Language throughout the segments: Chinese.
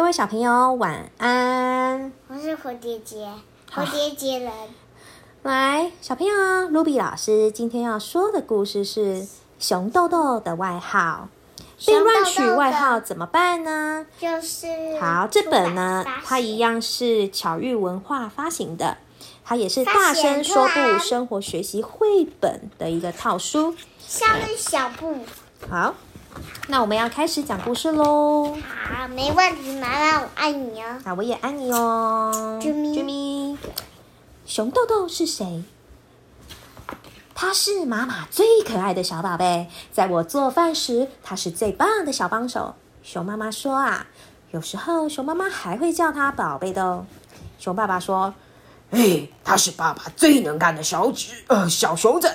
各位小朋友晚安。我是蝴蝶结，蝴蝶结人。来，小朋友，卢比老师今天要说的故事是熊豆豆的外号。被乱取外号怎么办呢？就是好，这本呢，它一样是巧遇文化发行的，它也是大声说不生活学习绘本的一个套书。下面小布。好，那我们要开始讲故事喽。好，没问题，妈妈，我爱你哦。那我也爱你哦。啾咪啾咪，熊豆豆是谁？他是妈妈最可爱的小宝贝，在我做饭时，他是最棒的小帮手。熊妈妈说啊，有时候熊妈妈还会叫他宝贝的哦。熊爸爸说，哎，他是爸爸最能干的小子呃小熊子，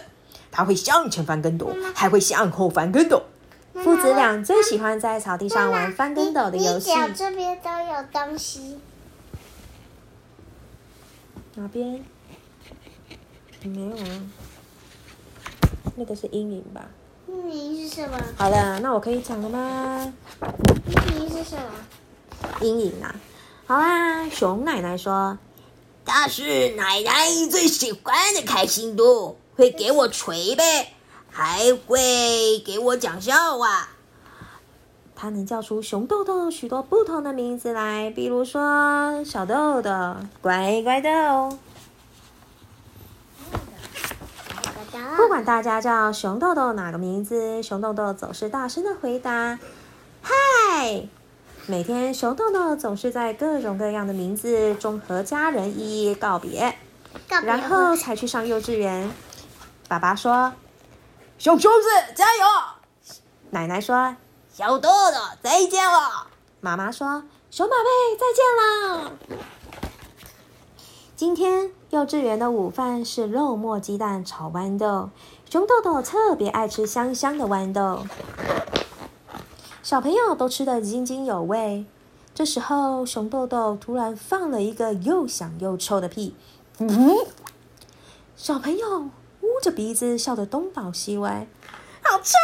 他会向前翻跟斗，还会向后翻跟斗。父子俩最喜欢在草地上玩翻跟斗的游戏。这边都有东西。哪边？没有啊，那个是阴影吧？阴影是什么？好了，那我可以讲了吗？阴影是什么？阴影啊！好啦，熊奶奶说，他是奶奶最喜欢的开心度，会给我捶背，还会给我讲笑话。他能叫出熊豆豆许多不同的名字来，比如说小豆豆、乖乖豆。不管大家叫熊豆豆哪个名字，熊豆豆总是大声的回答：“嗨！”每天，熊豆豆总是在各种各样的名字中和家人一一告别，告别然后才去上幼稚园。爸爸说小熊子加油！：“奶奶说，小豆豆再见了。妈妈说，熊宝贝再见了。”今天幼稚园的午饭是肉末鸡蛋炒豌豆，熊豆豆特别爱吃香香的豌豆，小朋友都吃得津津有味。这时候，熊豆豆突然放了一个又响又臭的屁，嗯，小朋友捂着鼻子笑得东倒西歪，好臭！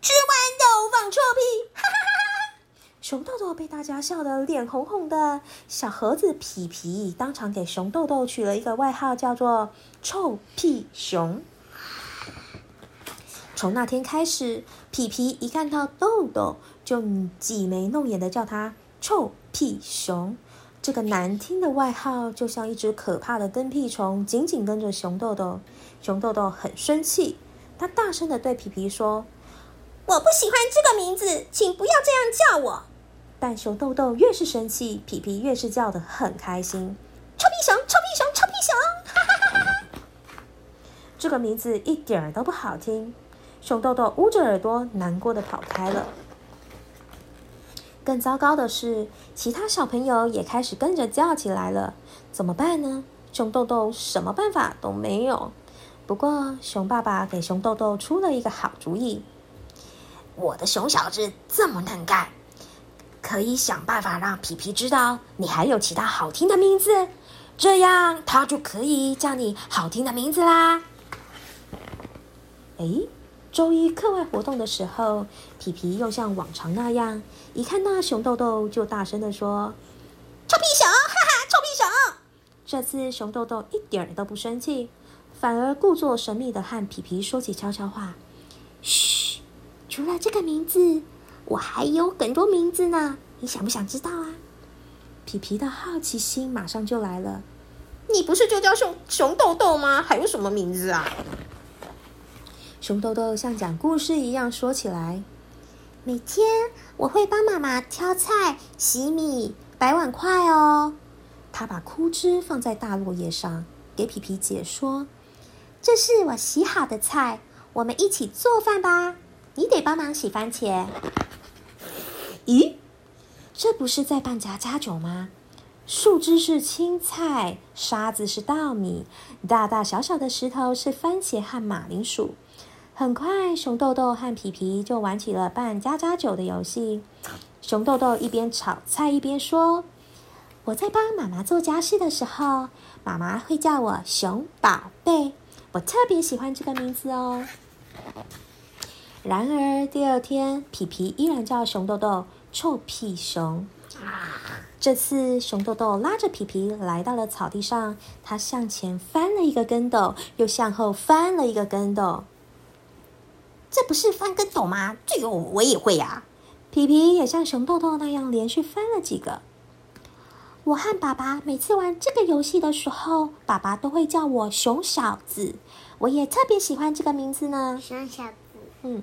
吃豌豆放臭屁，哈哈哈哈！熊豆豆被大家笑得脸红红的，小猴子皮皮当场给熊豆豆取了一个外号，叫做“臭屁熊”。从那天开始，皮皮一看到豆豆就挤眉弄眼的叫他“臭屁熊”。这个难听的外号就像一只可怕的跟屁虫，紧紧跟着熊豆豆。熊豆豆很生气，他大声的对皮皮说：“我不喜欢这个名字，请不要这样叫我。”但熊豆豆越是生气，皮皮越是叫得很开心。臭屁熊，臭屁熊，臭屁熊！哈哈哈哈！这个名字一点儿都不好听。熊豆豆捂着耳朵，难过的跑开了。更糟糕的是，其他小朋友也开始跟着叫起来了。怎么办呢？熊豆豆什么办法都没有。不过，熊爸爸给熊豆豆出了一个好主意。我的熊小子这么能干，可以想办法让皮皮知道你还有其他好听的名字，这样他就可以叫你好听的名字啦。诶，周一课外活动的时候，皮皮又像往常那样，一看到熊豆豆就大声的说：“臭屁熊，哈哈，臭屁熊！”这次熊豆豆一点都不生气，反而故作神秘的和皮皮说起悄悄话：“嘘，除了这个名字，我还有很多名字呢，你想不想知道啊？”皮皮的好奇心马上就来了：“你不是就叫熊熊豆豆吗？还有什么名字啊？”熊豆豆像讲故事一样说起来：“每天我会帮妈妈挑菜、洗米、摆碗筷哦。”他把枯枝放在大落叶上，给皮皮解说：“这是我洗好的菜，我们一起做饭吧。你得帮忙洗番茄。”咦，这不是在扮家家酒吗？树枝是青菜，沙子是稻米，大大小小的石头是番茄和马铃薯。很快，熊豆豆和皮皮就玩起了扮家家酒的游戏。熊豆豆一边炒菜一边说：“我在帮妈妈做家事的时候，妈妈会叫我熊宝贝，我特别喜欢这个名字哦。”然而第二天，皮皮依然叫熊豆豆臭屁熊。这次熊豆豆拉着皮皮来到了草地上，他向前翻了一个跟斗，又向后翻了一个跟斗。这不是翻跟斗吗？这个我也会呀、皮皮也像熊豆豆那样连续翻了几个。我和爸爸每次玩这个游戏的时候，爸爸都会叫我熊小子，我也特别喜欢这个名字呢。熊小子，嗯，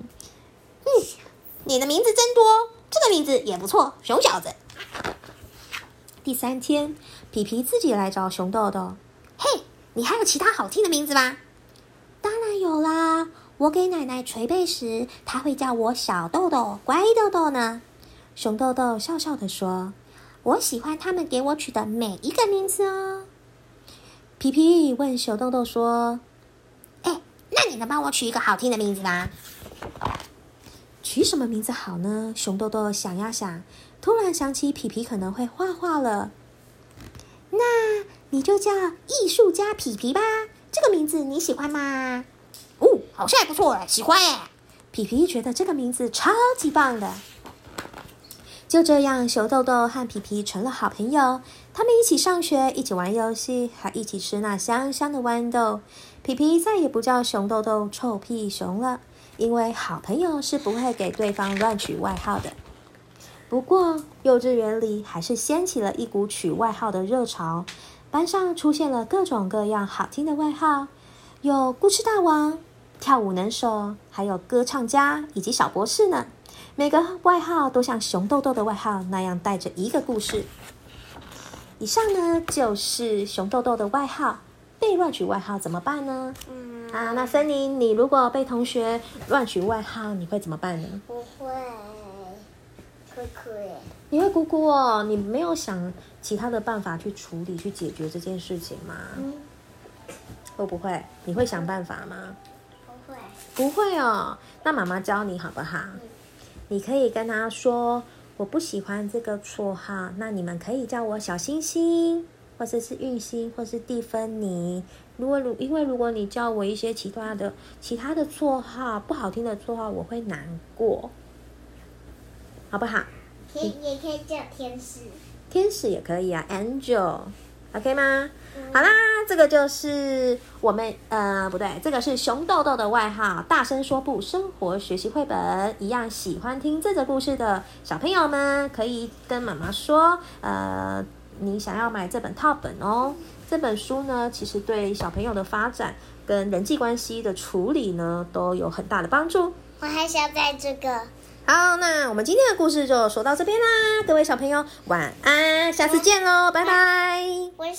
你的名字真多，这个名字也不错，熊小子。第三天，皮皮自己来找熊豆豆。嘿，你还有其他好听的名字吗？当然有啦，我给奶奶捶背时，她会叫我小豆豆、乖豆豆呢。熊豆豆笑笑的说：“我喜欢他们给我取的每一个名字哦。”皮皮问熊豆豆说哎，那你能帮我取一个好听的名字吗？：“取什么名字好呢？”熊豆豆想呀想，突然想起皮皮可能会画画了。那你就叫艺术家皮皮吧，这个名字你喜欢吗？好像还不错哎，喜欢哎。皮皮觉得这个名字超级棒的。就这样，熊豆豆和皮皮成了好朋友。他们一起上学，一起玩游戏，还一起吃那香香的豌豆。皮皮再也不叫熊豆豆臭屁熊了，因为好朋友是不会给对方乱取外号的。不过，幼稚园里还是掀起了一股取外号的热潮，班上出现了各种各样好听的外号，有“咕哧大王”、“跳舞能手”，还有“歌唱家”以及“小博士”呢。每个外号都像熊豆豆的外号那样带着一个故事。以上呢就是熊豆豆的外号。被乱取外号怎么办呢？嗯啊，那森林，你如果被同学乱取外号，你会怎么办呢？不会，哭哭耶。你会哭哭哦，你没有想其他的办法去处理、去解决这件事情吗？嗯，会不会？你会想办法吗？不会。不会哦，那妈妈教你好不好？你可以跟他说：“我不喜欢这个绰号，那你们可以叫我小星星，或者是运星，或是蒂芬妮。如果如因为如果你叫我一些其他的其他的绰号，不好听的绰号，我会难过，好不好？天也可以叫天使。天使也可以啊 OK、吗？好啦，这个就是我们呃不对，这个是熊豆豆的外号。大声说不，生活学习绘本一样，喜欢听这则故事的小朋友们可以跟妈妈说，呃，你想要买这本套本哦。这本书呢，其实对小朋友的发展跟人际关系的处理呢，都有很大的帮助。我还想在这个。好，那我们今天的故事就说到这边啦，各位小朋友晚安，下次见喽，拜拜。